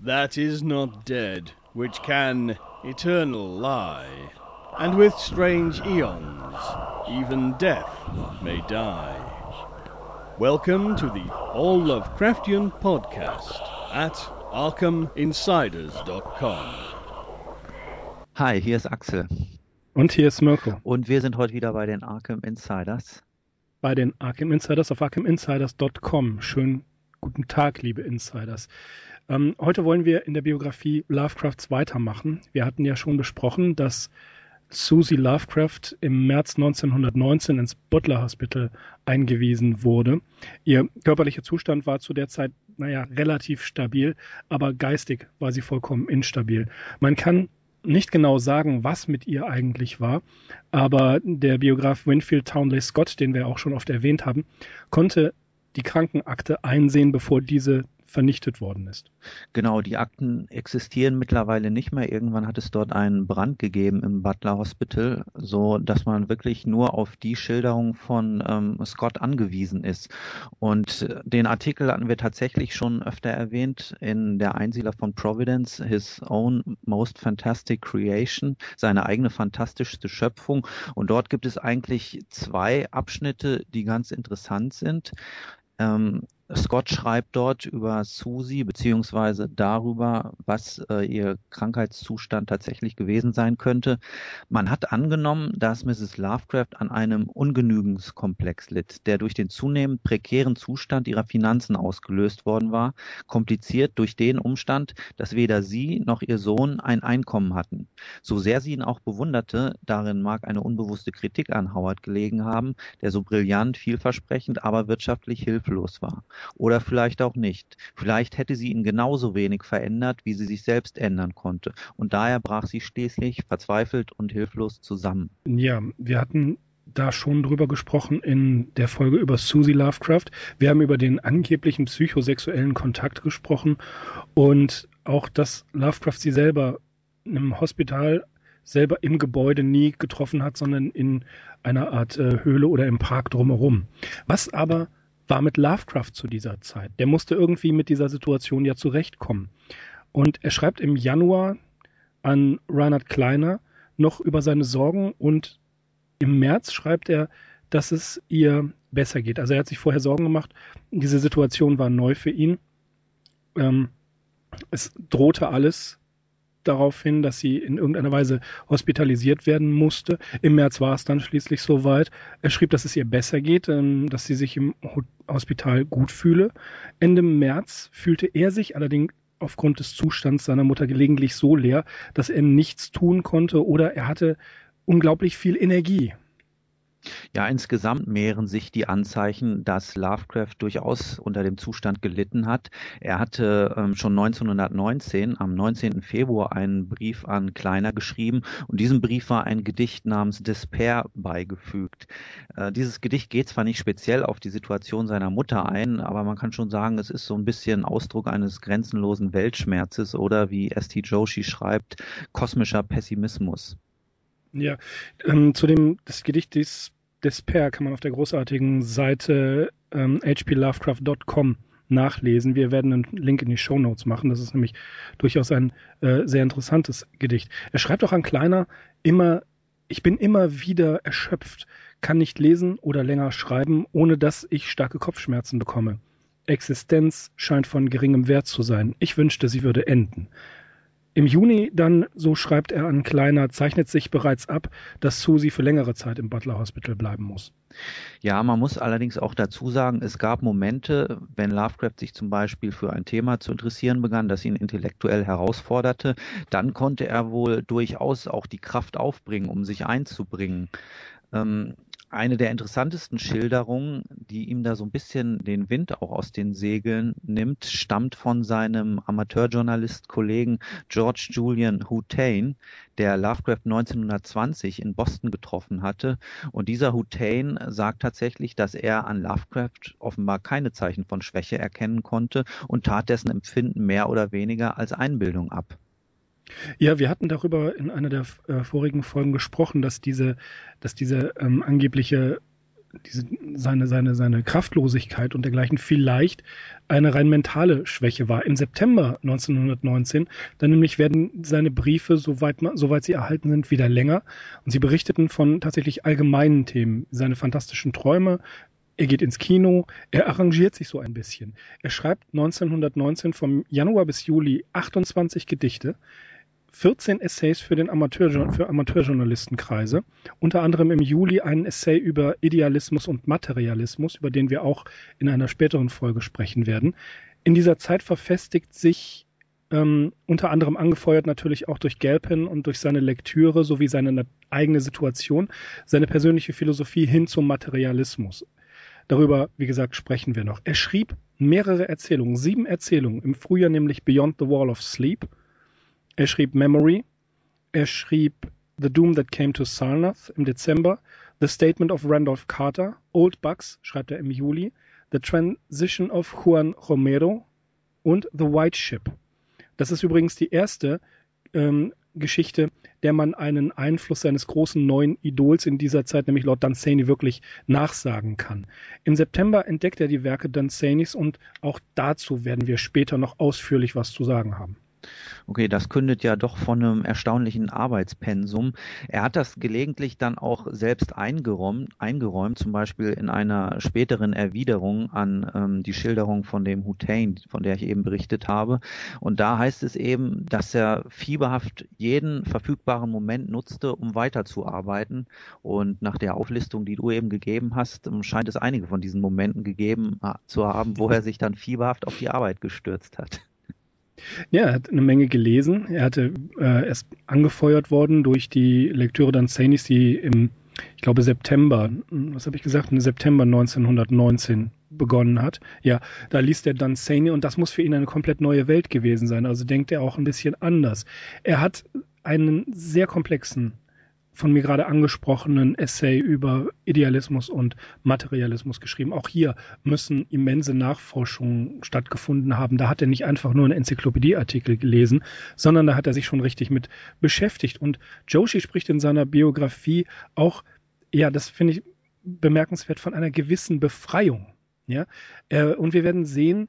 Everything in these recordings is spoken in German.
that is not dead, which can eternal lie, and with strange eons even death may die. Welcome to the All Lovecraftian podcast at ArkhamInsiders.com. Hi, hier ist Axel. Und hier ist Mirko. Und wir sind heute wieder bei den Arkham Insiders. Bei den Arkham Insiders auf ArkhamInsiders.com. Schönen guten Tag, liebe Insiders. Ähm, heute wollen wir in der Biografie Lovecrafts weitermachen. Wir hatten ja schon besprochen, dass Susie Lovecraft im März 1919 ins Butler Hospital eingewiesen wurde. Ihr körperlicher Zustand war zu der Zeit, naja, relativ stabil, aber geistig war sie vollkommen instabil. Man kann nicht genau sagen, was mit ihr eigentlich war, aber der Biograf Winfield Townley Scott, den wir auch schon oft erwähnt haben, konnte die Krankenakte einsehen, bevor diese vernichtet worden ist. Genau, die Akten existieren mittlerweile nicht mehr. Irgendwann hat es dort einen Brand gegeben im Butler Hospital, so dass man wirklich nur auf die Schilderung von ähm, Scott angewiesen ist. Und äh, den Artikel hatten wir tatsächlich schon öfter erwähnt in der Einsiedler von Providence, His Own Most Fantastic Creation, seine eigene fantastischste Schöpfung. Und dort gibt es eigentlich zwei Abschnitte, die ganz interessant sind. Ähm, Scott schreibt dort über Susie beziehungsweise darüber, was äh, ihr Krankheitszustand tatsächlich gewesen sein könnte. Man hat angenommen, dass Mrs. Lovecraft an einem Ungenügenskomplex litt, der durch den zunehmend prekären Zustand ihrer Finanzen ausgelöst worden war, kompliziert durch den Umstand, dass weder sie noch ihr Sohn ein Einkommen hatten. So sehr sie ihn auch bewunderte, darin mag eine unbewusste Kritik an Howard gelegen haben, der so brillant, vielversprechend, aber wirtschaftlich hilflos war. Oder vielleicht auch nicht. Vielleicht hätte sie ihn genauso wenig verändert, wie sie sich selbst ändern konnte. Und daher brach sie schließlich verzweifelt und hilflos zusammen. Ja, wir hatten da schon drüber gesprochen in der Folge über Susie Lovecraft. Wir haben über den angeblichen psychosexuellen Kontakt gesprochen und auch, dass Lovecraft sie selber im Hospital selber im Gebäude nie getroffen hat, sondern in einer Art äh, Höhle oder im Park drumherum. Was aber war mit Lovecraft zu dieser Zeit. Der musste irgendwie mit dieser Situation ja zurechtkommen. Und er schreibt im Januar an Reinhard Kleiner noch über seine Sorgen und im März schreibt er, dass es ihr besser geht. Also er hat sich vorher Sorgen gemacht. Diese Situation war neu für ihn. Ähm, es drohte alles darauf hin, dass sie in irgendeiner Weise hospitalisiert werden musste. Im März war es dann schließlich soweit. Er schrieb, dass es ihr besser geht, ähm, dass sie sich im Hospital gut fühle. Ende März fühlte er sich allerdings aufgrund des Zustands seiner Mutter gelegentlich so leer, dass er nichts tun konnte oder er hatte unglaublich viel Energie. Ja, insgesamt mehren sich die Anzeichen, dass Lovecraft durchaus unter dem Zustand gelitten hat. Er hatte ähm, schon 1919 am 19. Februar einen Brief an Kleiner geschrieben und diesem Brief war ein Gedicht namens Despair beigefügt. Äh, dieses Gedicht geht zwar nicht speziell auf die Situation seiner Mutter ein, aber man kann schon sagen, es ist so ein bisschen Ausdruck eines grenzenlosen Weltschmerzes oder wie S.T. Joshi schreibt, kosmischer Pessimismus. Ja, ähm, zu dem das Gedicht des Despair kann man auf der großartigen Seite ähm, hplovecraft.com nachlesen. Wir werden einen Link in die Show Notes machen. Das ist nämlich durchaus ein äh, sehr interessantes Gedicht. Er schreibt auch an Kleiner immer, ich bin immer wieder erschöpft, kann nicht lesen oder länger schreiben, ohne dass ich starke Kopfschmerzen bekomme. Existenz scheint von geringem Wert zu sein. Ich wünschte, sie würde enden. Im Juni dann, so schreibt er an Kleiner, zeichnet sich bereits ab, dass Susie für längere Zeit im Butler Hospital bleiben muss. Ja, man muss allerdings auch dazu sagen, es gab Momente, wenn Lovecraft sich zum Beispiel für ein Thema zu interessieren begann, das ihn intellektuell herausforderte, dann konnte er wohl durchaus auch die Kraft aufbringen, um sich einzubringen. Ähm, eine der interessantesten Schilderungen, die ihm da so ein bisschen den Wind auch aus den Segeln nimmt, stammt von seinem Amateurjournalist-Kollegen George Julian Hutain, der Lovecraft 1920 in Boston getroffen hatte. Und dieser Hutain sagt tatsächlich, dass er an Lovecraft offenbar keine Zeichen von Schwäche erkennen konnte und tat dessen Empfinden mehr oder weniger als Einbildung ab. Ja, wir hatten darüber in einer der äh, vorigen Folgen gesprochen, dass diese, dass diese ähm, angebliche diese, seine, seine, seine Kraftlosigkeit und dergleichen vielleicht eine rein mentale Schwäche war. Im September 1919, dann nämlich werden seine Briefe, soweit, soweit sie erhalten sind, wieder länger und sie berichteten von tatsächlich allgemeinen Themen. Seine fantastischen Träume, er geht ins Kino, er arrangiert sich so ein bisschen. Er schreibt 1919 vom Januar bis Juli 28 Gedichte. 14 Essays für den Amateur, für Amateurjournalistenkreise, unter anderem im Juli einen Essay über Idealismus und Materialismus, über den wir auch in einer späteren Folge sprechen werden. In dieser Zeit verfestigt sich ähm, unter anderem angefeuert natürlich auch durch Galpin und durch seine Lektüre sowie seine eigene Situation, seine persönliche Philosophie hin zum Materialismus. Darüber, wie gesagt, sprechen wir noch. Er schrieb mehrere Erzählungen, sieben Erzählungen, im Frühjahr nämlich Beyond the Wall of Sleep, er schrieb Memory, er schrieb The Doom That Came to Sarnath im Dezember, The Statement of Randolph Carter, Old Bucks schreibt er im Juli, The Transition of Juan Romero und The White Ship. Das ist übrigens die erste ähm, Geschichte, der man einen Einfluss seines großen neuen Idols in dieser Zeit, nämlich Lord Dunsany, wirklich nachsagen kann. Im September entdeckt er die Werke Dunsanys und auch dazu werden wir später noch ausführlich was zu sagen haben. Okay, das kündet ja doch von einem erstaunlichen Arbeitspensum. Er hat das gelegentlich dann auch selbst eingeräumt, eingeräumt zum Beispiel in einer späteren Erwiderung an ähm, die Schilderung von dem Hussein, von der ich eben berichtet habe. Und da heißt es eben, dass er fieberhaft jeden verfügbaren Moment nutzte, um weiterzuarbeiten. Und nach der Auflistung, die du eben gegeben hast, ähm, scheint es einige von diesen Momenten gegeben äh, zu haben, wo er sich dann fieberhaft auf die Arbeit gestürzt hat. Ja, er hat eine Menge gelesen. Er hatte äh, erst angefeuert worden durch die Lektüre Danzanis, die im, ich glaube, September, was habe ich gesagt, im September 1919 begonnen hat. Ja, da liest er Danzani und das muss für ihn eine komplett neue Welt gewesen sein. Also denkt er auch ein bisschen anders. Er hat einen sehr komplexen von mir gerade angesprochenen Essay über Idealismus und Materialismus geschrieben. Auch hier müssen immense Nachforschungen stattgefunden haben. Da hat er nicht einfach nur einen Enzyklopädieartikel gelesen, sondern da hat er sich schon richtig mit beschäftigt. Und Joshi spricht in seiner Biografie auch, ja, das finde ich bemerkenswert, von einer gewissen Befreiung. Ja, äh, und wir werden sehen,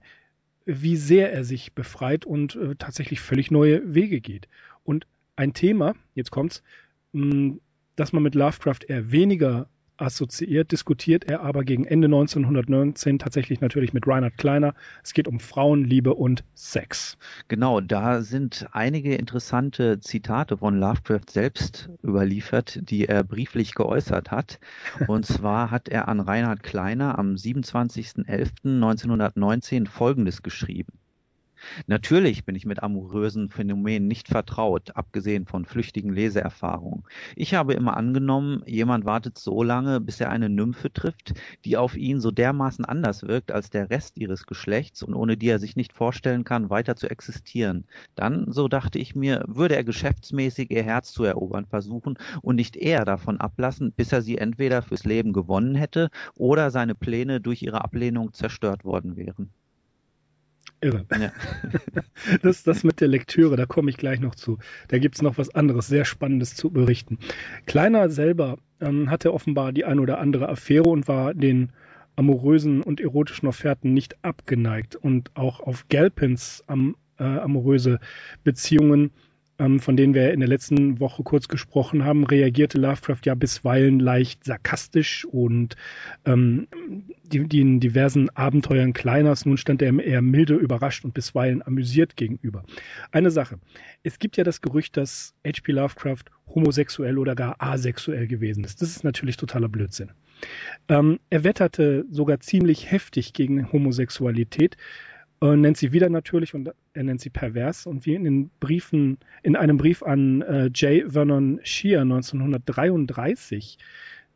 wie sehr er sich befreit und äh, tatsächlich völlig neue Wege geht. Und ein Thema, jetzt kommt's, dass man mit Lovecraft eher weniger assoziiert, diskutiert er aber gegen Ende 1919 tatsächlich natürlich mit Reinhard Kleiner. Es geht um Frauenliebe und Sex. Genau, da sind einige interessante Zitate von Lovecraft selbst überliefert, die er brieflich geäußert hat. Und zwar hat er an Reinhard Kleiner am 27.11.1919 Folgendes geschrieben. Natürlich bin ich mit amorösen Phänomenen nicht vertraut, abgesehen von flüchtigen Leseerfahrungen. Ich habe immer angenommen, jemand wartet so lange, bis er eine Nymphe trifft, die auf ihn so dermaßen anders wirkt als der Rest ihres Geschlechts und ohne die er sich nicht vorstellen kann, weiter zu existieren. Dann, so dachte ich mir, würde er geschäftsmäßig ihr Herz zu erobern versuchen und nicht eher davon ablassen, bis er sie entweder fürs Leben gewonnen hätte oder seine Pläne durch ihre Ablehnung zerstört worden wären. Irre. Ja. Das, das mit der Lektüre, da komme ich gleich noch zu. Da gibt es noch was anderes, sehr Spannendes zu berichten. Kleiner selber ähm, hatte offenbar die ein oder andere Affäre und war den amorösen und erotischen Offerten nicht abgeneigt. Und auch auf Galpins am, äh, amoröse Beziehungen ähm, von denen wir in der letzten Woche kurz gesprochen haben, reagierte Lovecraft ja bisweilen leicht sarkastisch und ähm, die, die in diversen Abenteuern Kleiners, nun stand er eher milde, überrascht und bisweilen amüsiert gegenüber. Eine Sache. Es gibt ja das Gerücht, dass H.P. Lovecraft homosexuell oder gar asexuell gewesen ist. Das ist natürlich totaler Blödsinn. Ähm, er wetterte sogar ziemlich heftig gegen Homosexualität, äh, nennt sie wieder natürlich und er nennt sie pervers. Und wie in den Briefen, in einem Brief an äh, J. Vernon Shear 1933,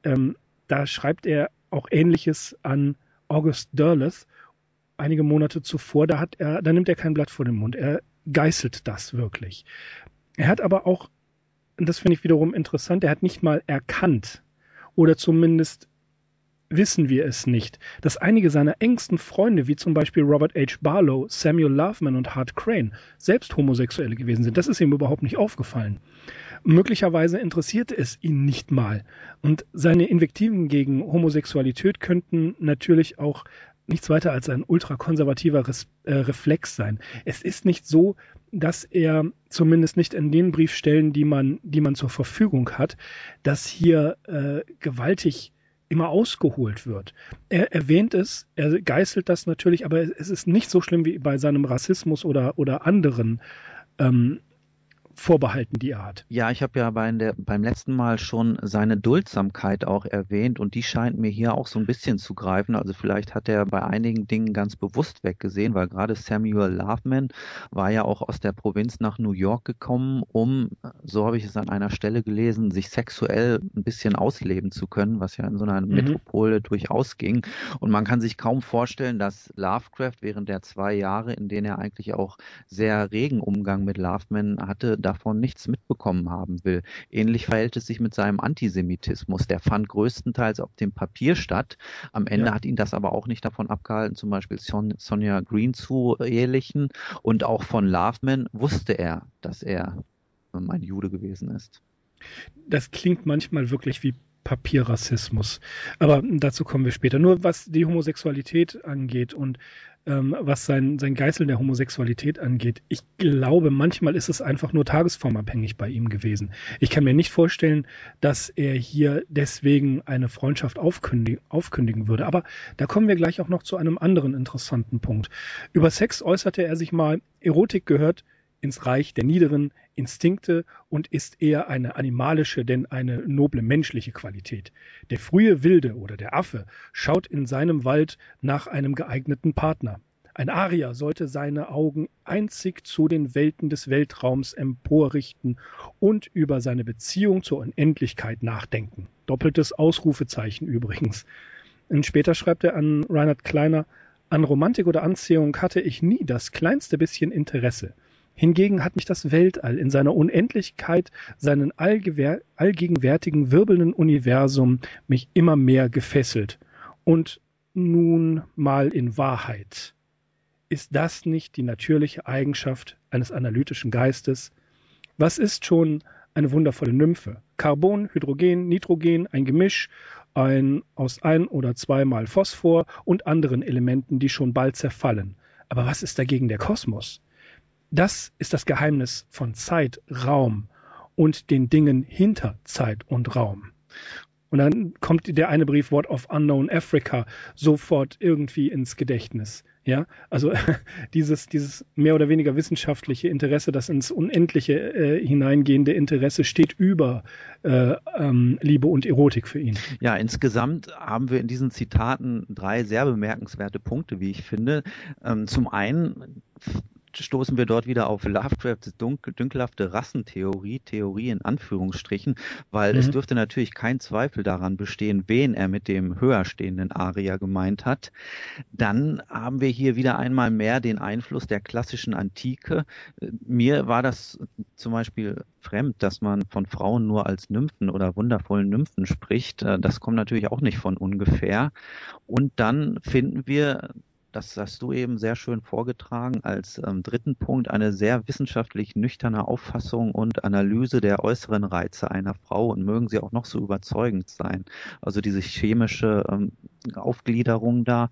ähm, da schreibt er auch Ähnliches an August Derleth einige Monate zuvor. Da hat er, da nimmt er kein Blatt vor den Mund. Er geißelt das wirklich. Er hat aber auch, und das finde ich wiederum interessant, er hat nicht mal erkannt oder zumindest wissen wir es nicht, dass einige seiner engsten Freunde, wie zum Beispiel Robert H. Barlow, Samuel Loveman und Hart Crane, selbst Homosexuelle gewesen sind. Das ist ihm überhaupt nicht aufgefallen. Möglicherweise interessierte es ihn nicht mal. Und seine Invektiven gegen Homosexualität könnten natürlich auch nichts weiter als ein ultrakonservativer Res äh, Reflex sein. Es ist nicht so, dass er zumindest nicht in den Briefstellen, die man, die man zur Verfügung hat, dass hier äh, gewaltig immer ausgeholt wird. Er erwähnt es, er geißelt das natürlich, aber es ist nicht so schlimm wie bei seinem Rassismus oder, oder anderen ähm, Vorbehalten, die hat. Ja, ich habe ja bei der, beim letzten Mal schon seine Duldsamkeit auch erwähnt und die scheint mir hier auch so ein bisschen zu greifen. Also vielleicht hat er bei einigen Dingen ganz bewusst weggesehen, weil gerade Samuel Loveman war ja auch aus der Provinz nach New York gekommen, um, so habe ich es an einer Stelle gelesen, sich sexuell ein bisschen ausleben zu können, was ja in so einer mhm. Metropole durchaus ging. Und man kann sich kaum vorstellen, dass Lovecraft während der zwei Jahre, in denen er eigentlich auch sehr regen Umgang mit Loveman hatte, davon nichts mitbekommen haben will. Ähnlich verhält es sich mit seinem Antisemitismus. Der fand größtenteils auf dem Papier statt. Am Ende ja. hat ihn das aber auch nicht davon abgehalten, zum Beispiel Son Sonja Green zu ehelichen. Und auch von Loveman wusste er, dass er ein Jude gewesen ist. Das klingt manchmal wirklich wie Papierrassismus. Aber dazu kommen wir später. Nur was die Homosexualität angeht und ähm, was sein, sein Geißeln der Homosexualität angeht. Ich glaube, manchmal ist es einfach nur tagesformabhängig bei ihm gewesen. Ich kann mir nicht vorstellen, dass er hier deswegen eine Freundschaft aufkündigen, aufkündigen würde. Aber da kommen wir gleich auch noch zu einem anderen interessanten Punkt. Über Sex äußerte er sich mal, Erotik gehört ins Reich der niederen Instinkte und ist eher eine animalische, denn eine noble menschliche Qualität. Der frühe Wilde oder der Affe schaut in seinem Wald nach einem geeigneten Partner. Ein Arier sollte seine Augen einzig zu den Welten des Weltraums emporrichten und über seine Beziehung zur Unendlichkeit nachdenken. Doppeltes Ausrufezeichen übrigens. Und später schreibt er an Reinhard Kleiner, an Romantik oder Anziehung hatte ich nie das kleinste bisschen Interesse. Hingegen hat mich das Weltall in seiner Unendlichkeit, seinen allgegenwärtigen wirbelnden Universum mich immer mehr gefesselt. Und nun mal in Wahrheit. Ist das nicht die natürliche Eigenschaft eines analytischen Geistes? Was ist schon eine wundervolle Nymphe? Carbon, Hydrogen, Nitrogen, ein Gemisch ein, aus ein oder zweimal Phosphor und anderen Elementen, die schon bald zerfallen. Aber was ist dagegen der Kosmos? Das ist das Geheimnis von Zeit, Raum und den Dingen hinter Zeit und Raum. Und dann kommt der eine Brief What of Unknown Africa sofort irgendwie ins Gedächtnis. Ja, also dieses, dieses mehr oder weniger wissenschaftliche Interesse, das ins Unendliche äh, hineingehende Interesse steht über äh, ähm, Liebe und Erotik für ihn. Ja, insgesamt haben wir in diesen Zitaten drei sehr bemerkenswerte Punkte, wie ich finde. Ähm, zum einen stoßen wir dort wieder auf Lovecrafts dunkel, dünkelhafte Rassentheorie, Theorie in Anführungsstrichen, weil mhm. es dürfte natürlich kein Zweifel daran bestehen, wen er mit dem höher stehenden Aria gemeint hat. Dann haben wir hier wieder einmal mehr den Einfluss der klassischen Antike. Mir war das zum Beispiel fremd, dass man von Frauen nur als Nymphen oder wundervollen Nymphen spricht. Das kommt natürlich auch nicht von ungefähr. Und dann finden wir das hast du eben sehr schön vorgetragen, als ähm, dritten Punkt eine sehr wissenschaftlich nüchterne Auffassung und Analyse der äußeren Reize einer Frau und mögen sie auch noch so überzeugend sein. Also diese chemische ähm, Aufgliederung da,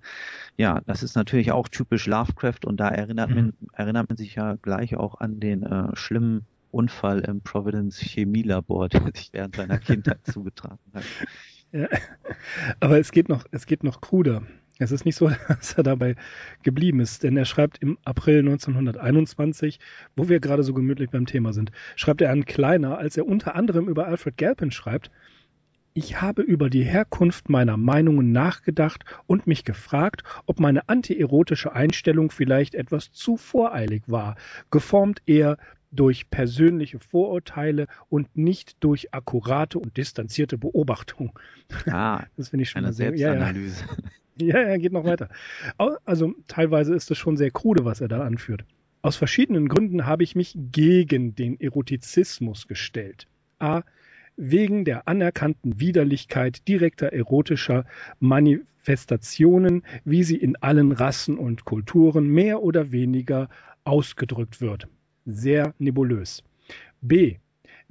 ja, das ist natürlich auch typisch Lovecraft und da erinnert, mhm. man, erinnert man sich ja gleich auch an den äh, schlimmen Unfall im Providence Chemielabor, der sich während seiner Kindheit zugetragen hat. Ja, aber es geht noch, es geht noch kruder. Es ist nicht so, dass er dabei geblieben ist, denn er schreibt im April 1921, wo wir gerade so gemütlich beim Thema sind, schreibt er an Kleiner, als er unter anderem über Alfred Galpin schreibt, ich habe über die Herkunft meiner Meinungen nachgedacht und mich gefragt, ob meine antierotische Einstellung vielleicht etwas zu voreilig war, geformt eher durch persönliche Vorurteile und nicht durch akkurate und distanzierte Beobachtung. Ah, das finde ich schon eine sehr, Selbstanalyse. Ja, ja. Ja, er geht noch weiter. Also teilweise ist es schon sehr krude, was er da anführt. Aus verschiedenen Gründen habe ich mich gegen den Erotizismus gestellt. A. Wegen der anerkannten Widerlichkeit direkter erotischer Manifestationen, wie sie in allen Rassen und Kulturen mehr oder weniger ausgedrückt wird. Sehr nebulös. B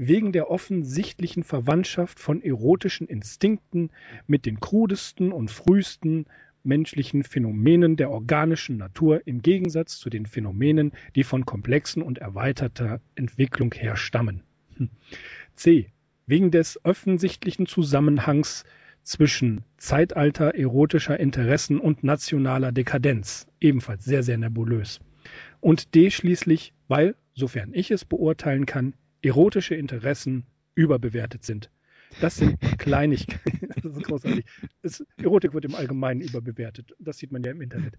wegen der offensichtlichen Verwandtschaft von erotischen Instinkten mit den krudesten und frühesten menschlichen Phänomenen der organischen Natur im Gegensatz zu den Phänomenen, die von komplexen und erweiterter Entwicklung herstammen. Hm. C. Wegen des offensichtlichen Zusammenhangs zwischen Zeitalter erotischer Interessen und nationaler Dekadenz, ebenfalls sehr, sehr nebulös. Und D schließlich, weil, sofern ich es beurteilen kann, erotische Interessen überbewertet sind. Das sind Kleinigkeiten. das ist großartig. Es, Erotik wird im Allgemeinen überbewertet. Das sieht man ja im Internet.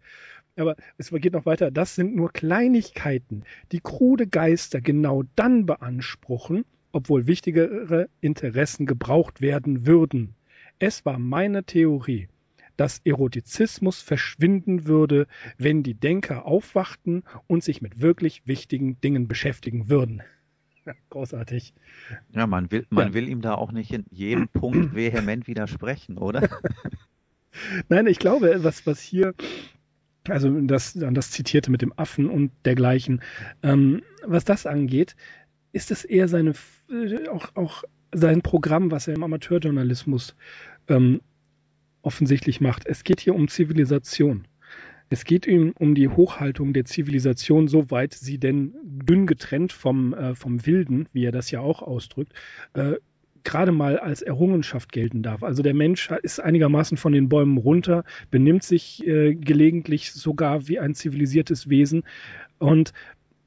Aber es geht noch weiter. Das sind nur Kleinigkeiten, die krude Geister genau dann beanspruchen, obwohl wichtigere Interessen gebraucht werden würden. Es war meine Theorie, dass Erotizismus verschwinden würde, wenn die Denker aufwachten und sich mit wirklich wichtigen Dingen beschäftigen würden. großartig. Ja, man will, man ja. will ihm da auch nicht in jedem Punkt vehement widersprechen, oder? Nein, ich glaube, was, was hier, also das, das Zitierte mit dem Affen und dergleichen, ähm, was das angeht, ist es eher seine, äh, auch, auch sein Programm, was er im Amateurjournalismus ähm, offensichtlich macht. Es geht hier um Zivilisation. Es geht ihm um die Hochhaltung der Zivilisation, soweit sie denn dünn getrennt vom, äh, vom Wilden, wie er das ja auch ausdrückt, äh, gerade mal als Errungenschaft gelten darf. Also der Mensch ist einigermaßen von den Bäumen runter, benimmt sich äh, gelegentlich sogar wie ein zivilisiertes Wesen und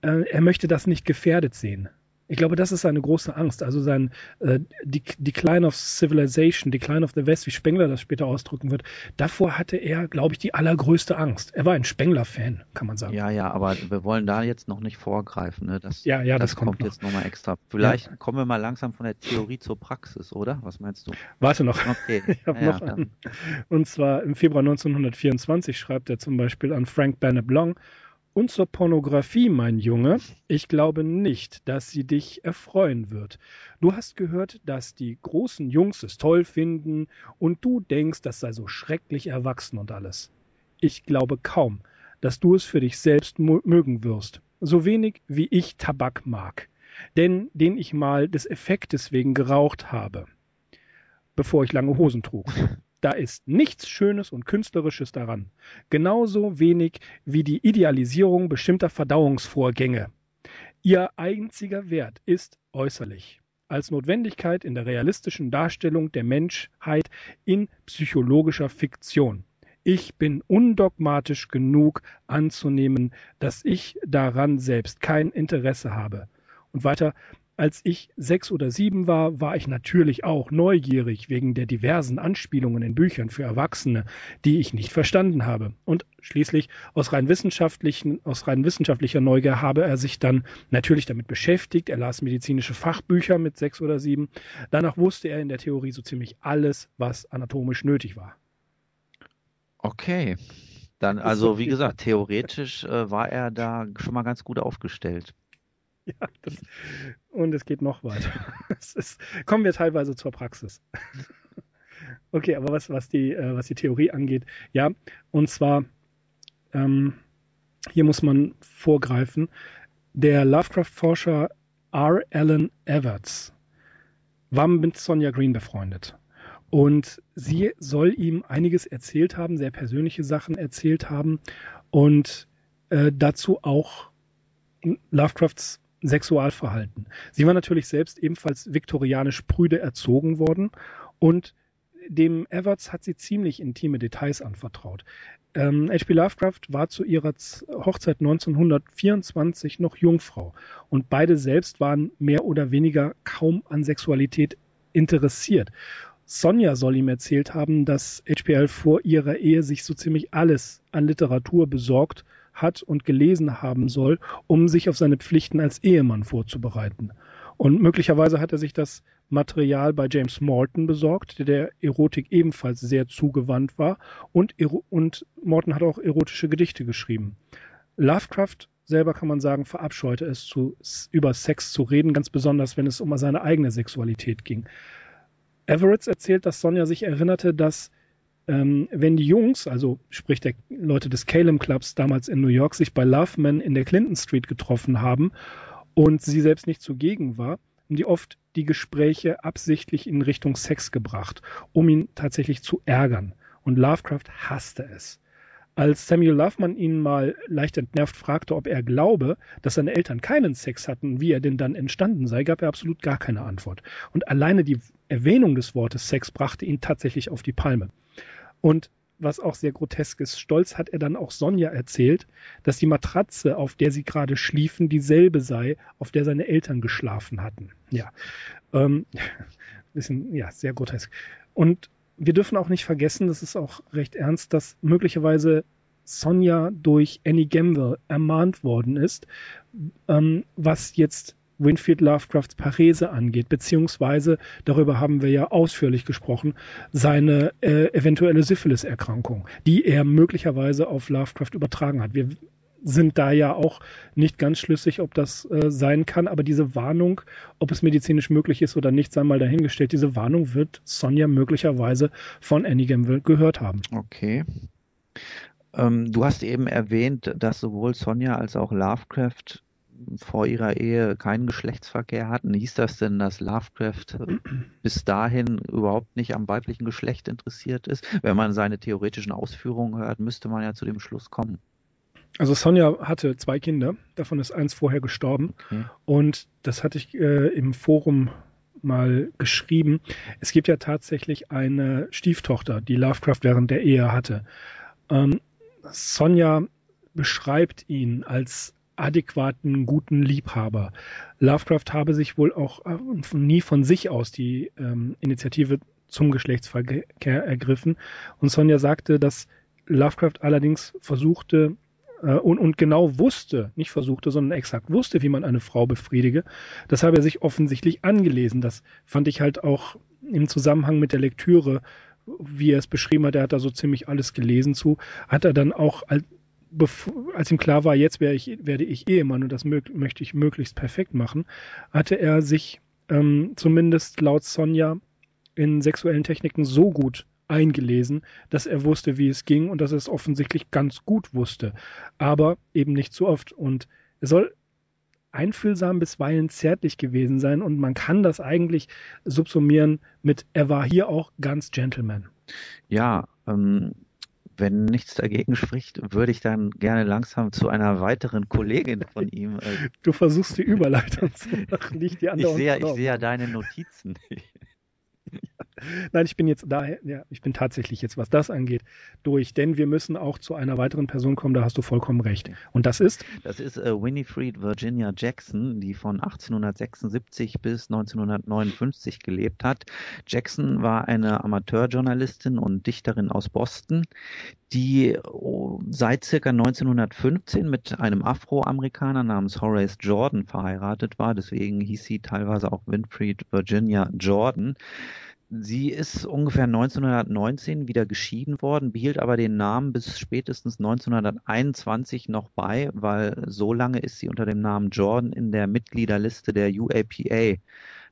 äh, er möchte das nicht gefährdet sehen. Ich glaube, das ist seine große Angst. Also sein äh, Decline of Civilization, Decline of the West, wie Spengler das später ausdrücken wird, davor hatte er, glaube ich, die allergrößte Angst. Er war ein Spengler-Fan, kann man sagen. Ja, ja, aber wir wollen da jetzt noch nicht vorgreifen. Ne? Das, ja, ja, das, das kommt, kommt noch. jetzt nochmal extra. Vielleicht ja. kommen wir mal langsam von der Theorie zur Praxis, oder? Was meinst du? Warte noch. Okay. ich habe ja, noch einen. Und zwar im Februar 1924 schreibt er zum Beispiel an Frank Bennett Long, und zur Pornografie, mein Junge, ich glaube nicht, dass sie dich erfreuen wird. Du hast gehört, dass die großen Jungs es toll finden und du denkst, das sei so schrecklich erwachsen und alles. Ich glaube kaum, dass du es für dich selbst mögen wirst, so wenig wie ich Tabak mag, denn den ich mal des Effektes wegen geraucht habe, bevor ich lange Hosen trug. Da ist nichts Schönes und Künstlerisches daran. Genauso wenig wie die Idealisierung bestimmter Verdauungsvorgänge. Ihr einziger Wert ist äußerlich. Als Notwendigkeit in der realistischen Darstellung der Menschheit in psychologischer Fiktion. Ich bin undogmatisch genug anzunehmen, dass ich daran selbst kein Interesse habe. Und weiter, als ich sechs oder sieben war, war ich natürlich auch neugierig wegen der diversen Anspielungen in Büchern für Erwachsene, die ich nicht verstanden habe. Und schließlich aus rein wissenschaftlichen, aus rein wissenschaftlicher Neugier habe er sich dann natürlich damit beschäftigt. Er las medizinische Fachbücher mit sechs oder sieben. Danach wusste er in der Theorie so ziemlich alles, was anatomisch nötig war. Okay. Dann, also wie gesagt, theoretisch äh, war er da schon mal ganz gut aufgestellt. Ja, das, und es geht noch weiter. Ist, kommen wir teilweise zur Praxis. Okay, aber was, was, die, äh, was die Theorie angeht, ja, und zwar, ähm, hier muss man vorgreifen, der Lovecraft-Forscher R. Allen Everts war mit Sonja Green befreundet. Und sie soll ihm einiges erzählt haben, sehr persönliche Sachen erzählt haben und äh, dazu auch Lovecrafts Sexualverhalten. Sie war natürlich selbst ebenfalls viktorianisch prüde erzogen worden und dem Everts hat sie ziemlich intime Details anvertraut. Ähm, H.P. Lovecraft war zu ihrer Hochzeit 1924 noch Jungfrau und beide selbst waren mehr oder weniger kaum an Sexualität interessiert. Sonja soll ihm erzählt haben, dass HPL vor ihrer Ehe sich so ziemlich alles an Literatur besorgt hat und gelesen haben soll, um sich auf seine Pflichten als Ehemann vorzubereiten. Und möglicherweise hat er sich das Material bei James Morton besorgt, der der Erotik ebenfalls sehr zugewandt war. Und, und Morton hat auch erotische Gedichte geschrieben. Lovecraft selber kann man sagen, verabscheute es, zu, über Sex zu reden, ganz besonders, wenn es um seine eigene Sexualität ging. Everett erzählt, dass Sonja sich erinnerte, dass ähm, wenn die Jungs, also sprich der Leute des Calum Clubs damals in New York, sich bei Loveman in der Clinton Street getroffen haben und sie selbst nicht zugegen war, haben die oft die Gespräche absichtlich in Richtung Sex gebracht, um ihn tatsächlich zu ärgern. Und Lovecraft hasste es. Als Samuel Loveman ihn mal leicht entnervt fragte, ob er glaube, dass seine Eltern keinen Sex hatten, wie er denn dann entstanden sei, gab er absolut gar keine Antwort. Und alleine die Erwähnung des Wortes Sex brachte ihn tatsächlich auf die Palme. Und was auch sehr grotesk ist, stolz hat er dann auch Sonja erzählt, dass die Matratze, auf der sie gerade schliefen, dieselbe sei, auf der seine Eltern geschlafen hatten. Ja, ähm, bisschen, ja, sehr grotesk. Und wir dürfen auch nicht vergessen, das ist auch recht ernst, dass möglicherweise Sonja durch Annie Gamble ermahnt worden ist, ähm, was jetzt Winfield Lovecrafts Parese angeht, beziehungsweise, darüber haben wir ja ausführlich gesprochen, seine äh, eventuelle Syphilis-Erkrankung, die er möglicherweise auf Lovecraft übertragen hat. Wir sind da ja auch nicht ganz schlüssig, ob das äh, sein kann. Aber diese Warnung, ob es medizinisch möglich ist oder nicht, sei mal dahingestellt. Diese Warnung wird Sonja möglicherweise von Annie Gamble gehört haben. Okay. Ähm, du hast eben erwähnt, dass sowohl Sonja als auch Lovecraft vor ihrer Ehe keinen Geschlechtsverkehr hatten. Hieß das denn, dass Lovecraft bis dahin überhaupt nicht am weiblichen Geschlecht interessiert ist? Wenn man seine theoretischen Ausführungen hört, müsste man ja zu dem Schluss kommen. Also Sonja hatte zwei Kinder, davon ist eins vorher gestorben. Okay. Und das hatte ich äh, im Forum mal geschrieben. Es gibt ja tatsächlich eine Stieftochter, die Lovecraft während der Ehe hatte. Ähm, Sonja beschreibt ihn als adäquaten, guten Liebhaber. Lovecraft habe sich wohl auch äh, nie von sich aus die ähm, Initiative zum Geschlechtsverkehr ergriffen. Und Sonja sagte, dass Lovecraft allerdings versuchte, äh, und, und genau wusste, nicht versuchte, sondern exakt wusste, wie man eine Frau befriedige. Das habe er sich offensichtlich angelesen. Das fand ich halt auch im Zusammenhang mit der Lektüre, wie er es beschrieben hat, er hat da so ziemlich alles gelesen zu, hat er dann auch, als, ihm klar war, jetzt werde ich, werde ich Ehemann und das möchte ich möglichst perfekt machen, hatte er sich ähm, zumindest laut Sonja in sexuellen Techniken so gut eingelesen, dass er wusste, wie es ging und dass er es offensichtlich ganz gut wusste, aber eben nicht zu oft. Und er soll einfühlsam bisweilen zärtlich gewesen sein und man kann das eigentlich subsumieren mit, er war hier auch ganz Gentleman. Ja, ähm, wenn nichts dagegen spricht, würde ich dann gerne langsam zu einer weiteren Kollegin von ihm. Äh, du versuchst die Überleitung zu machen, nicht die andere. Ich sehe, ich sehe ja deine Notizen. Nein, ich bin jetzt daher, ja, ich bin tatsächlich jetzt, was das angeht, durch, denn wir müssen auch zu einer weiteren Person kommen, da hast du vollkommen recht. Und das ist? Das ist äh, Winifred Virginia Jackson, die von 1876 bis 1959 gelebt hat. Jackson war eine Amateurjournalistin und Dichterin aus Boston, die oh, seit circa 1915 mit einem Afroamerikaner namens Horace Jordan verheiratet war. Deswegen hieß sie teilweise auch Winfried Virginia Jordan. Sie ist ungefähr 1919 wieder geschieden worden, behielt aber den Namen bis spätestens 1921 noch bei, weil so lange ist sie unter dem Namen Jordan in der Mitgliederliste der UAPA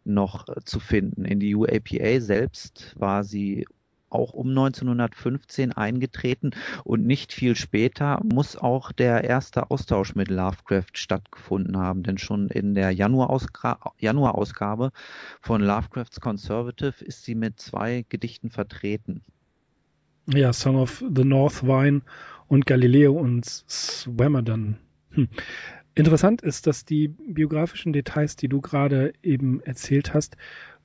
noch zu finden. In die UAPA selbst war sie auch um 1915 eingetreten und nicht viel später muss auch der erste Austausch mit Lovecraft stattgefunden haben, denn schon in der Januarausgabe von Lovecrafts Conservative ist sie mit zwei Gedichten vertreten. Ja, Song of the North Vine und Galileo und Swammerdan. Hm. Interessant ist, dass die biografischen Details, die du gerade eben erzählt hast,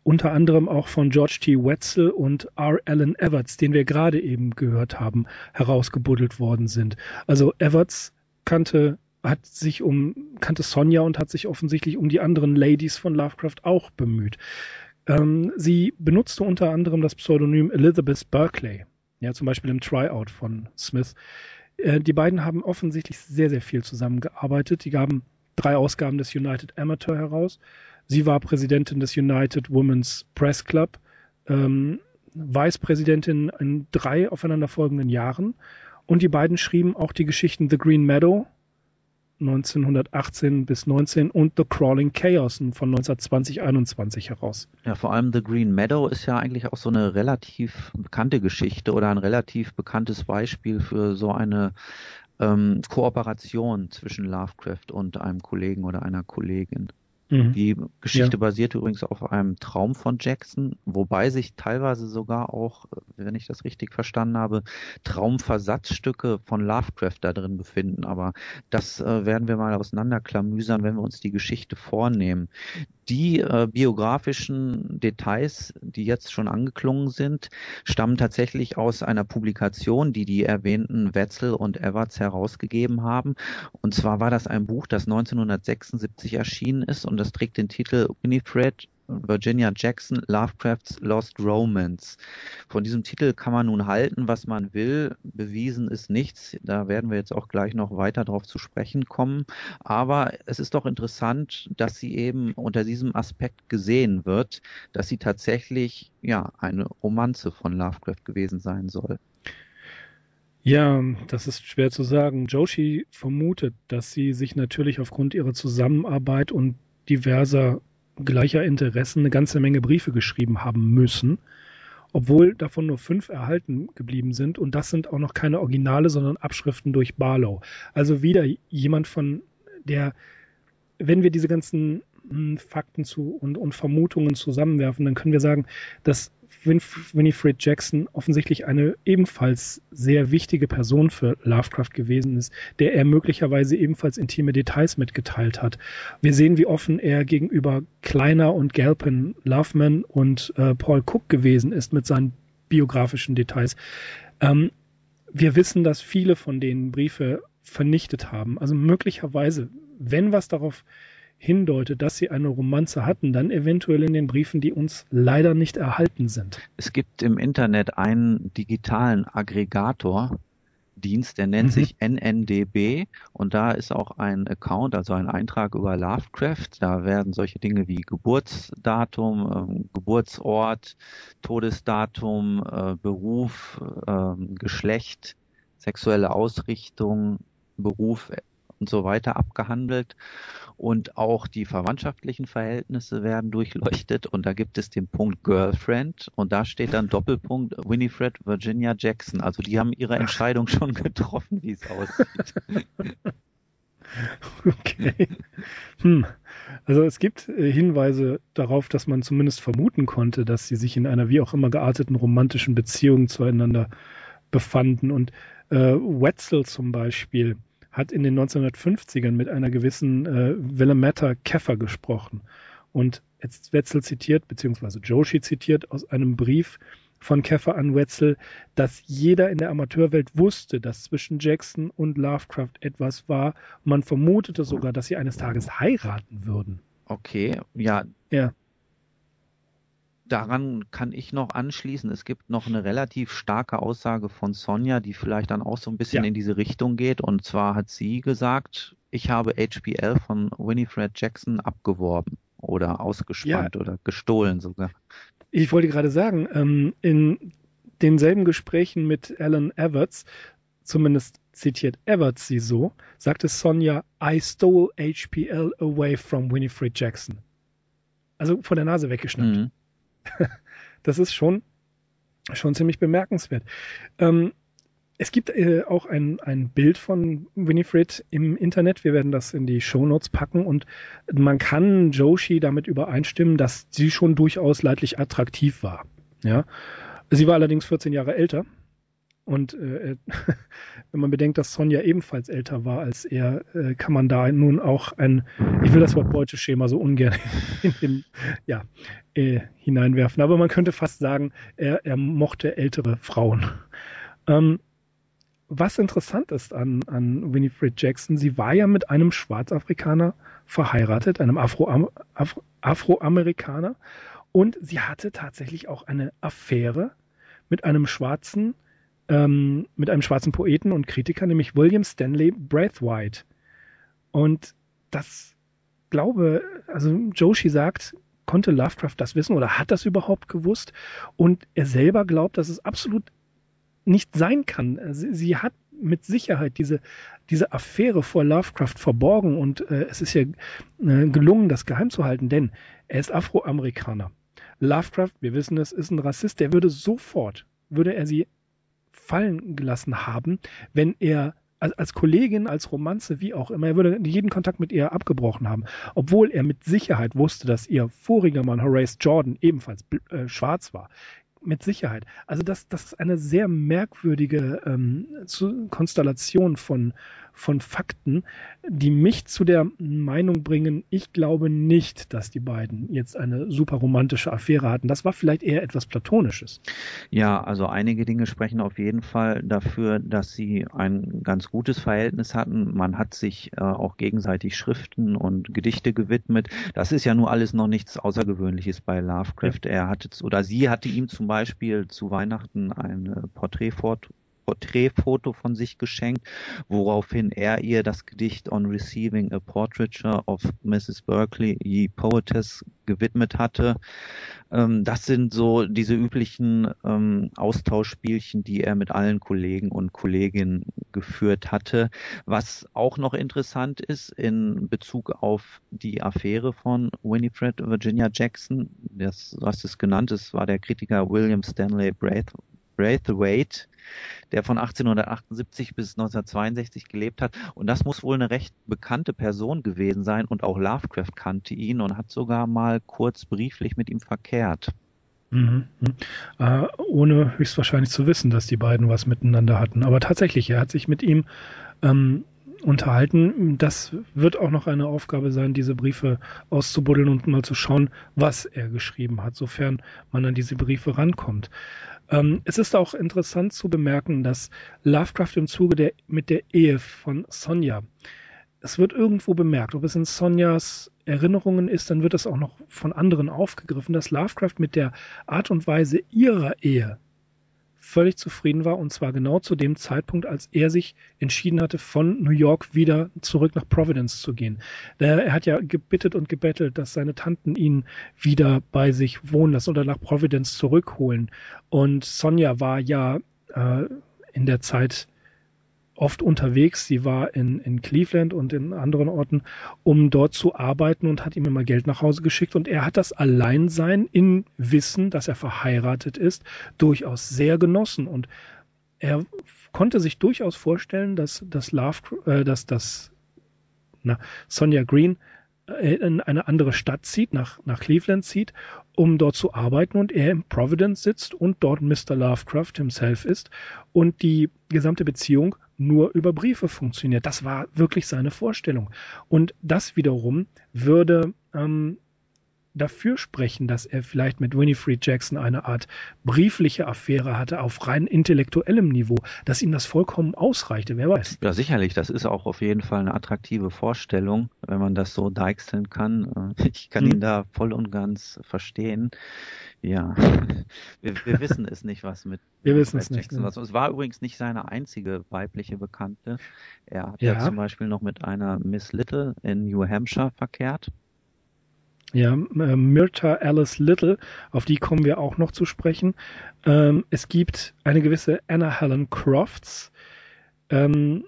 unter anderem auch von George T. Wetzel und R. Allen Everts, den wir gerade eben gehört haben, herausgebuddelt worden sind. Also Everts kannte hat sich um kannte Sonja und hat sich offensichtlich um die anderen Ladies von Lovecraft auch bemüht. Ähm, sie benutzte unter anderem das Pseudonym Elizabeth Berkeley, ja zum Beispiel im Tryout von Smith. Äh, die beiden haben offensichtlich sehr sehr viel zusammengearbeitet. Die gaben drei Ausgaben des United Amateur heraus Sie war Präsidentin des United Women's Press Club, ähm, Vicepräsidentin in drei aufeinanderfolgenden Jahren. Und die beiden schrieben auch die Geschichten The Green Meadow 1918 bis 19 und The Crawling Chaos von 1920, 21 heraus. Ja, vor allem The Green Meadow ist ja eigentlich auch so eine relativ bekannte Geschichte oder ein relativ bekanntes Beispiel für so eine ähm, Kooperation zwischen Lovecraft und einem Kollegen oder einer Kollegin. Mhm. Die Geschichte ja. basiert übrigens auf einem Traum von Jackson, wobei sich teilweise sogar auch, wenn ich das richtig verstanden habe, Traumversatzstücke von Lovecraft da drin befinden. Aber das äh, werden wir mal auseinanderklamüsern, wenn wir uns die Geschichte vornehmen. Die äh, biografischen Details, die jetzt schon angeklungen sind, stammen tatsächlich aus einer Publikation, die die erwähnten Wetzel und Everts herausgegeben haben. Und zwar war das ein Buch, das 1976 erschienen ist und das trägt den Titel Winifred Virginia Jackson, Lovecrafts Lost Romance. Von diesem Titel kann man nun halten, was man will. Bewiesen ist nichts. Da werden wir jetzt auch gleich noch weiter darauf zu sprechen kommen. Aber es ist doch interessant, dass sie eben unter diesem Aspekt gesehen wird, dass sie tatsächlich ja eine Romanze von Lovecraft gewesen sein soll. Ja, das ist schwer zu sagen. Joshi vermutet, dass sie sich natürlich aufgrund ihrer Zusammenarbeit und diverser gleicher Interessen eine ganze Menge Briefe geschrieben haben müssen, obwohl davon nur fünf erhalten geblieben sind. Und das sind auch noch keine Originale, sondern Abschriften durch Barlow. Also wieder jemand von der, wenn wir diese ganzen Fakten zu und, und Vermutungen zusammenwerfen, dann können wir sagen, dass Winifred Jackson offensichtlich eine ebenfalls sehr wichtige Person für Lovecraft gewesen ist, der er möglicherweise ebenfalls intime Details mitgeteilt hat. Wir sehen, wie offen er gegenüber Kleiner und Galpin, Loveman und äh, Paul Cook gewesen ist mit seinen biografischen Details. Ähm, wir wissen, dass viele von denen Briefe vernichtet haben. Also möglicherweise, wenn was darauf hindeutet, dass sie eine Romanze hatten, dann eventuell in den Briefen, die uns leider nicht erhalten sind. Es gibt im Internet einen digitalen Aggregator, Dienst, der nennt mhm. sich NNDB und da ist auch ein Account, also ein Eintrag über Lovecraft. Da werden solche Dinge wie Geburtsdatum, äh, Geburtsort, Todesdatum, äh, Beruf, äh, Geschlecht, sexuelle Ausrichtung, Beruf und so weiter abgehandelt und auch die verwandtschaftlichen Verhältnisse werden durchleuchtet und da gibt es den Punkt Girlfriend und da steht dann Doppelpunkt Winifred Virginia Jackson. Also die haben ihre Entscheidung schon getroffen, wie es aussieht. Okay. Hm. Also es gibt äh, Hinweise darauf, dass man zumindest vermuten konnte, dass sie sich in einer wie auch immer gearteten romantischen Beziehung zueinander befanden. Und äh, Wetzel zum Beispiel hat in den 1950ern mit einer gewissen äh, Willametta Keffer gesprochen. Und jetzt Wetzel zitiert, beziehungsweise Joshi zitiert aus einem Brief von Keffer an Wetzel, dass jeder in der Amateurwelt wusste, dass zwischen Jackson und Lovecraft etwas war. Man vermutete sogar, dass sie eines Tages heiraten würden. Okay, ja. Ja daran kann ich noch anschließen. Es gibt noch eine relativ starke Aussage von Sonja, die vielleicht dann auch so ein bisschen ja. in diese Richtung geht. Und zwar hat sie gesagt, ich habe HPL von Winifred Jackson abgeworben oder ausgespannt ja. oder gestohlen sogar. Ich wollte gerade sagen, ähm, in denselben Gesprächen mit Alan Everts, zumindest zitiert Everts sie so, sagte Sonja, I stole HPL away from Winifred Jackson. Also von der Nase weggeschnappt. Mhm. das ist schon, schon ziemlich bemerkenswert. Ähm, es gibt äh, auch ein, ein Bild von Winifred im Internet. Wir werden das in die Show Notes packen und man kann Joshi damit übereinstimmen, dass sie schon durchaus leidlich attraktiv war. Ja. Sie war allerdings 14 Jahre älter und äh, wenn man bedenkt, dass Sonja ebenfalls älter war als er, äh, kann man da nun auch ein, ich will das Wort Beuteschema so ungern in den, ja, äh, hineinwerfen, aber man könnte fast sagen, er, er mochte ältere Frauen. Ähm, was interessant ist an, an Winifred Jackson, sie war ja mit einem Schwarzafrikaner verheiratet, einem Afro, Afro, Afroamerikaner, und sie hatte tatsächlich auch eine Affäre mit einem schwarzen ähm, mit einem schwarzen Poeten und Kritiker, nämlich William Stanley Braithwaite. Und das glaube, also Joshi sagt, konnte Lovecraft das wissen oder hat das überhaupt gewusst? Und er selber glaubt, dass es absolut nicht sein kann. Sie, sie hat mit Sicherheit diese, diese Affäre vor Lovecraft verborgen und äh, es ist ja äh, gelungen, das geheim zu halten, denn er ist Afroamerikaner. Lovecraft, wir wissen es, ist ein Rassist, der würde sofort, würde er sie fallen gelassen haben, wenn er als, Kollegin, als Romanze, wie auch immer. Er würde jeden Kontakt mit ihr abgebrochen haben, obwohl er mit Sicherheit wusste, dass ihr voriger Mann Horace Jordan ebenfalls äh, schwarz war mit Sicherheit. Also das, das ist eine sehr merkwürdige ähm, Konstellation von, von Fakten, die mich zu der Meinung bringen, ich glaube nicht, dass die beiden jetzt eine super romantische Affäre hatten. Das war vielleicht eher etwas Platonisches. Ja, also einige Dinge sprechen auf jeden Fall dafür, dass sie ein ganz gutes Verhältnis hatten. Man hat sich äh, auch gegenseitig Schriften und Gedichte gewidmet. Das ist ja nur alles noch nichts Außergewöhnliches bei Lovecraft. Ja. Er hatte oder sie hatte ihm zum Beispiel zu Weihnachten ein Porträtfoto Porträtfoto von sich geschenkt, woraufhin er ihr das Gedicht On Receiving a Portraiture of Mrs. Berkeley, Ye Poetess, gewidmet hatte. Ähm, das sind so diese üblichen ähm, Austauschspielchen, die er mit allen Kollegen und Kolleginnen geführt hatte. Was auch noch interessant ist in Bezug auf die Affäre von Winifred Virginia Jackson, das, hast es genannt, es war der Kritiker William Stanley Braith, Braithwaite, der von 1878 bis 1962 gelebt hat. Und das muss wohl eine recht bekannte Person gewesen sein. Und auch Lovecraft kannte ihn und hat sogar mal kurz brieflich mit ihm verkehrt. Mhm. Äh, ohne höchstwahrscheinlich zu wissen, dass die beiden was miteinander hatten. Aber tatsächlich, er hat sich mit ihm ähm, unterhalten. Das wird auch noch eine Aufgabe sein, diese Briefe auszubuddeln und mal zu schauen, was er geschrieben hat, sofern man an diese Briefe rankommt. Ähm, es ist auch interessant zu bemerken, dass Lovecraft im Zuge der, mit der Ehe von Sonja, es wird irgendwo bemerkt, ob es in Sonjas Erinnerungen ist, dann wird es auch noch von anderen aufgegriffen, dass Lovecraft mit der Art und Weise ihrer Ehe völlig zufrieden war und zwar genau zu dem Zeitpunkt, als er sich entschieden hatte, von New York wieder zurück nach Providence zu gehen. Er hat ja gebittet und gebettelt, dass seine Tanten ihn wieder bei sich wohnen lassen oder nach Providence zurückholen. Und Sonja war ja äh, in der Zeit oft unterwegs. Sie war in, in Cleveland und in anderen Orten, um dort zu arbeiten und hat ihm immer Geld nach Hause geschickt. Und er hat das Alleinsein in Wissen, dass er verheiratet ist, durchaus sehr genossen. Und er konnte sich durchaus vorstellen, dass das Love, äh, dass das na, Sonja Green in eine andere Stadt zieht, nach, nach Cleveland zieht, um dort zu arbeiten und er in Providence sitzt und dort Mr. Lovecraft himself ist und die gesamte Beziehung nur über Briefe funktioniert. Das war wirklich seine Vorstellung. Und das wiederum würde ähm, dafür sprechen, dass er vielleicht mit Winifred Jackson eine Art briefliche Affäre hatte auf rein intellektuellem Niveau, dass ihm das vollkommen ausreichte, wer weiß. Ja, sicherlich, das ist auch auf jeden Fall eine attraktive Vorstellung, wenn man das so deichseln kann. Äh, ich kann hm. ihn da voll und ganz verstehen. Ja, wir, wir wissen es nicht, was mit wir wissen es nicht. Was. Es war übrigens nicht seine einzige weibliche Bekannte. Er hat ja. ja zum Beispiel noch mit einer Miss Little in New Hampshire verkehrt. Ja, äh, Myrta Alice Little, auf die kommen wir auch noch zu sprechen. Ähm, es gibt eine gewisse Anna Helen Crofts, ähm,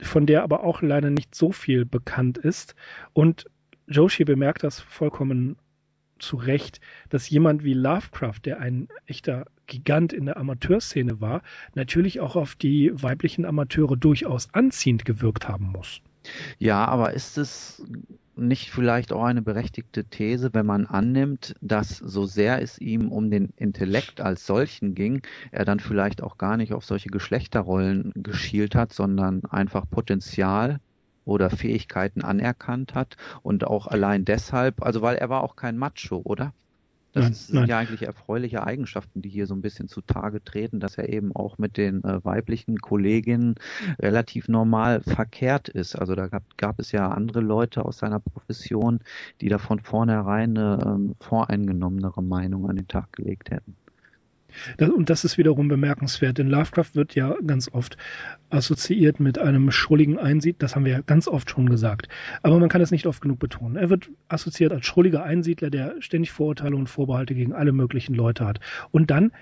von der aber auch leider nicht so viel bekannt ist. Und Joshi bemerkt das vollkommen zu Recht, dass jemand wie Lovecraft, der ein echter Gigant in der Amateurszene war, natürlich auch auf die weiblichen Amateure durchaus anziehend gewirkt haben muss. Ja, aber ist es nicht vielleicht auch eine berechtigte These, wenn man annimmt, dass so sehr es ihm um den Intellekt als solchen ging, er dann vielleicht auch gar nicht auf solche Geschlechterrollen geschielt hat, sondern einfach Potenzial oder Fähigkeiten anerkannt hat und auch allein deshalb, also weil er war auch kein Macho, oder? Das nein, sind nein. ja eigentlich erfreuliche Eigenschaften, die hier so ein bisschen zutage treten, dass er eben auch mit den äh, weiblichen Kolleginnen relativ normal verkehrt ist. Also da gab, gab es ja andere Leute aus seiner Profession, die da von vornherein eine ähm, voreingenommenere Meinung an den Tag gelegt hätten. Und das ist wiederum bemerkenswert, denn Lovecraft wird ja ganz oft assoziiert mit einem schrulligen Einsiedler, das haben wir ja ganz oft schon gesagt. Aber man kann es nicht oft genug betonen. Er wird assoziiert als schrulliger Einsiedler, der ständig Vorurteile und Vorbehalte gegen alle möglichen Leute hat. Und dann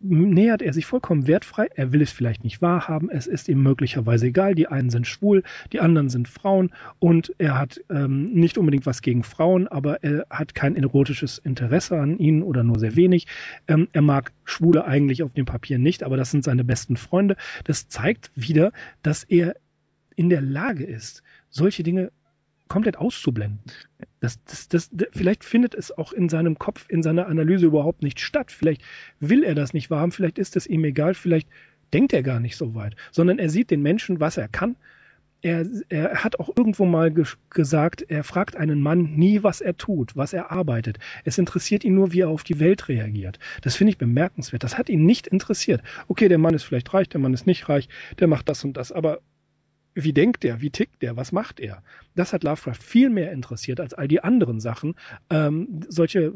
nähert er sich vollkommen wertfrei. Er will es vielleicht nicht wahrhaben. Es ist ihm möglicherweise egal. Die einen sind schwul, die anderen sind Frauen und er hat ähm, nicht unbedingt was gegen Frauen, aber er hat kein erotisches Interesse an ihnen oder nur sehr wenig. Ähm, er mag Schwule eigentlich auf dem Papier nicht, aber das sind seine besten Freunde. Das zeigt wieder, dass er in der Lage ist, solche Dinge komplett auszublenden. Das, das, das, vielleicht findet es auch in seinem Kopf, in seiner Analyse überhaupt nicht statt. Vielleicht will er das nicht wahrhaben, vielleicht ist es ihm egal, vielleicht denkt er gar nicht so weit, sondern er sieht den Menschen, was er kann. Er, er hat auch irgendwo mal ge gesagt, er fragt einen Mann nie, was er tut, was er arbeitet. Es interessiert ihn nur, wie er auf die Welt reagiert. Das finde ich bemerkenswert. Das hat ihn nicht interessiert. Okay, der Mann ist vielleicht reich, der Mann ist nicht reich, der macht das und das, aber wie denkt er, wie tickt er, was macht er? Das hat Lovecraft viel mehr interessiert als all die anderen Sachen. Ähm, solche äh,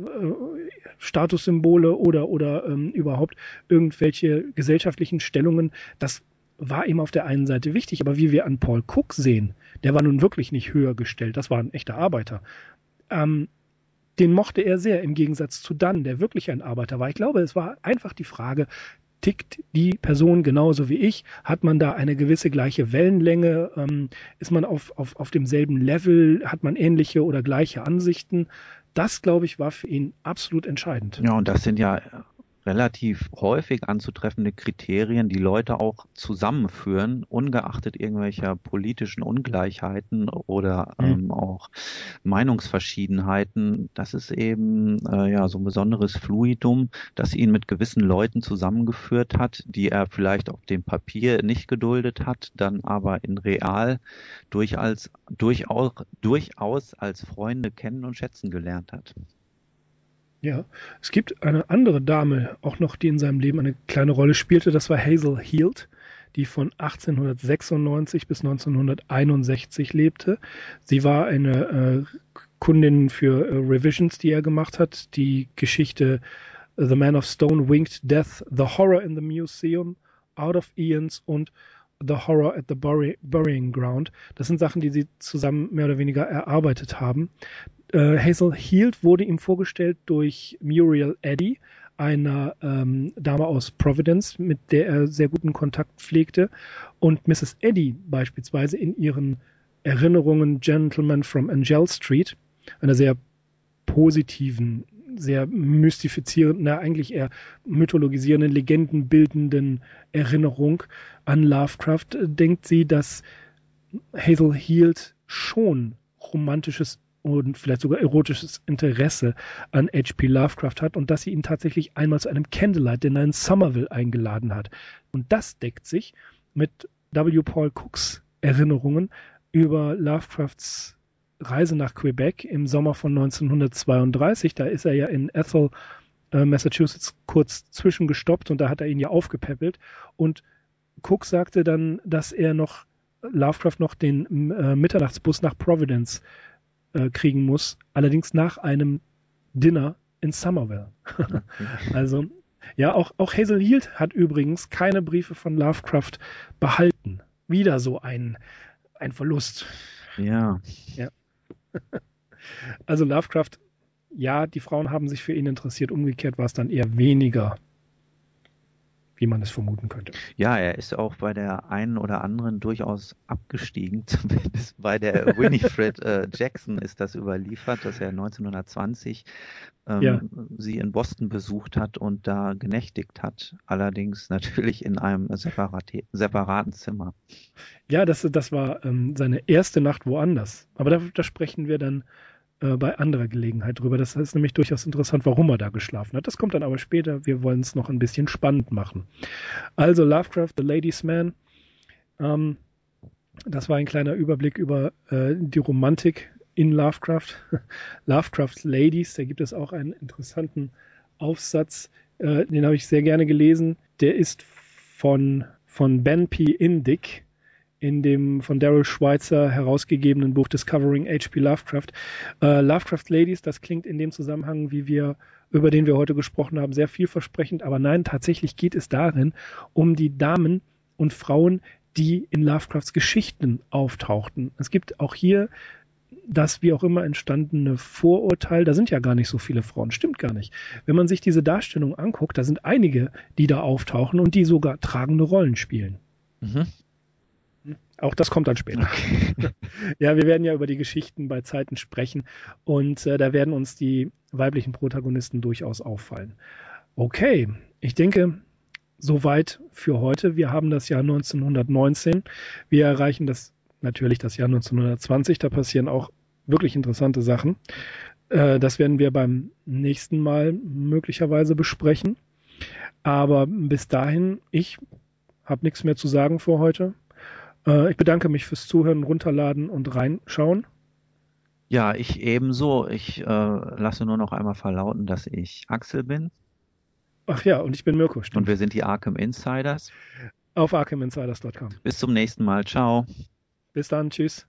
Statussymbole oder, oder ähm, überhaupt irgendwelche gesellschaftlichen Stellungen, das war ihm auf der einen Seite wichtig, aber wie wir an Paul Cook sehen, der war nun wirklich nicht höher gestellt, das war ein echter Arbeiter. Ähm, den mochte er sehr, im Gegensatz zu Dunn, der wirklich ein Arbeiter war. Ich glaube, es war einfach die Frage, tickt die Person genauso wie ich? Hat man da eine gewisse gleiche Wellenlänge? Ähm, ist man auf, auf, auf demselben Level? Hat man ähnliche oder gleiche Ansichten? Das, glaube ich, war für ihn absolut entscheidend. Ja, und das sind ja relativ häufig anzutreffende Kriterien, die Leute auch zusammenführen, ungeachtet irgendwelcher politischen Ungleichheiten oder mhm. ähm, auch Meinungsverschiedenheiten. Das ist eben äh, ja so ein besonderes Fluidum, das ihn mit gewissen Leuten zusammengeführt hat, die er vielleicht auf dem Papier nicht geduldet hat, dann aber in real durchaus, durchaus, durchaus als Freunde kennen und schätzen gelernt hat. Ja, es gibt eine andere Dame auch noch, die in seinem Leben eine kleine Rolle spielte. Das war Hazel Heald, die von 1896 bis 1961 lebte. Sie war eine äh, Kundin für äh, Revisions, die er gemacht hat. Die Geschichte The Man of Stone, Winged Death, The Horror in the Museum, Out of Eons und The Horror at the Bury Burying Ground. Das sind Sachen, die sie zusammen mehr oder weniger erarbeitet haben. Äh, Hazel Heald wurde ihm vorgestellt durch Muriel Eddy, einer ähm, Dame aus Providence, mit der er sehr guten Kontakt pflegte. Und Mrs. Eddy beispielsweise in ihren Erinnerungen Gentleman from Angel Street, einer sehr positiven, sehr mystifizierenden, eigentlich eher mythologisierenden, legendenbildenden Erinnerung an Lovecraft, denkt sie, dass Hazel Heald schon romantisches und vielleicht sogar erotisches Interesse an H.P. Lovecraft hat und dass sie ihn tatsächlich einmal zu einem Candlelight Dinner in Somerville eingeladen hat. Und das deckt sich mit W. Paul Cooks Erinnerungen über Lovecrafts Reise nach Quebec im Sommer von 1932. Da ist er ja in Ethel, äh, Massachusetts, kurz zwischengestoppt und da hat er ihn ja aufgepäppelt. Und Cook sagte dann, dass er noch Lovecraft noch den äh, Mitternachtsbus nach Providence äh, kriegen muss, allerdings nach einem Dinner in Somerville. also, ja, auch, auch Hazel Hield hat übrigens keine Briefe von Lovecraft behalten. Wieder so ein, ein Verlust. Ja. ja. Also Lovecraft, ja, die Frauen haben sich für ihn interessiert, umgekehrt war es dann eher weniger wie man es vermuten könnte. Ja, er ist auch bei der einen oder anderen durchaus abgestiegen. Zumindest bei der Winifred äh, Jackson ist das überliefert, dass er 1920 ähm, ja. sie in Boston besucht hat und da genächtigt hat. Allerdings natürlich in einem separate, separaten Zimmer. Ja, das, das war ähm, seine erste Nacht woanders. Aber da, da sprechen wir dann äh, bei anderer Gelegenheit drüber. Das ist nämlich durchaus interessant, warum er da geschlafen hat. Das kommt dann aber später. Wir wollen es noch ein bisschen spannend machen. Also Lovecraft, The Ladies Man. Ähm, das war ein kleiner Überblick über äh, die Romantik in Lovecraft. Lovecraft's Ladies, da gibt es auch einen interessanten Aufsatz, äh, den habe ich sehr gerne gelesen. Der ist von, von Ben P. Indick in dem von Daryl Schweitzer herausgegebenen Buch Discovering H.P. Lovecraft. Äh, Lovecraft Ladies, das klingt in dem Zusammenhang, wie wir, über den wir heute gesprochen haben, sehr vielversprechend, aber nein, tatsächlich geht es darin um die Damen und Frauen, die in Lovecrafts Geschichten auftauchten. Es gibt auch hier das wie auch immer entstandene Vorurteil, da sind ja gar nicht so viele Frauen, stimmt gar nicht. Wenn man sich diese Darstellung anguckt, da sind einige, die da auftauchen und die sogar tragende Rollen spielen. Mhm. Auch das kommt dann später. ja, wir werden ja über die Geschichten bei Zeiten sprechen und äh, da werden uns die weiblichen Protagonisten durchaus auffallen. Okay, ich denke, soweit für heute. Wir haben das Jahr 1919. Wir erreichen das natürlich das Jahr 1920. Da passieren auch wirklich interessante Sachen. Äh, das werden wir beim nächsten Mal möglicherweise besprechen. Aber bis dahin, ich habe nichts mehr zu sagen für heute. Äh, ich bedanke mich fürs Zuhören, Runterladen und Reinschauen. Ja, ich ebenso. Ich äh, lasse nur noch einmal verlauten, dass ich Axel bin. Ach ja, und ich bin Mirko. Stimmt. Und wir sind die Arkham Insiders. Auf arkhaminsiders.com. Bis zum nächsten Mal. Ciao. Bis dann. Tschüss.